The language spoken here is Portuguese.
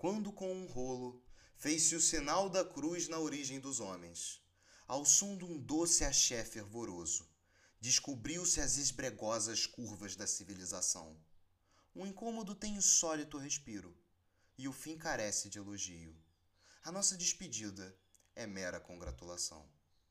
quando com um rolo fez-se o sinal da cruz na origem dos homens. Ao som de um doce axé fervoroso, descobriu-se as esbregosas curvas da civilização. O incômodo tem insólito respiro, e o fim carece de elogio. A nossa despedida é mera congratulação.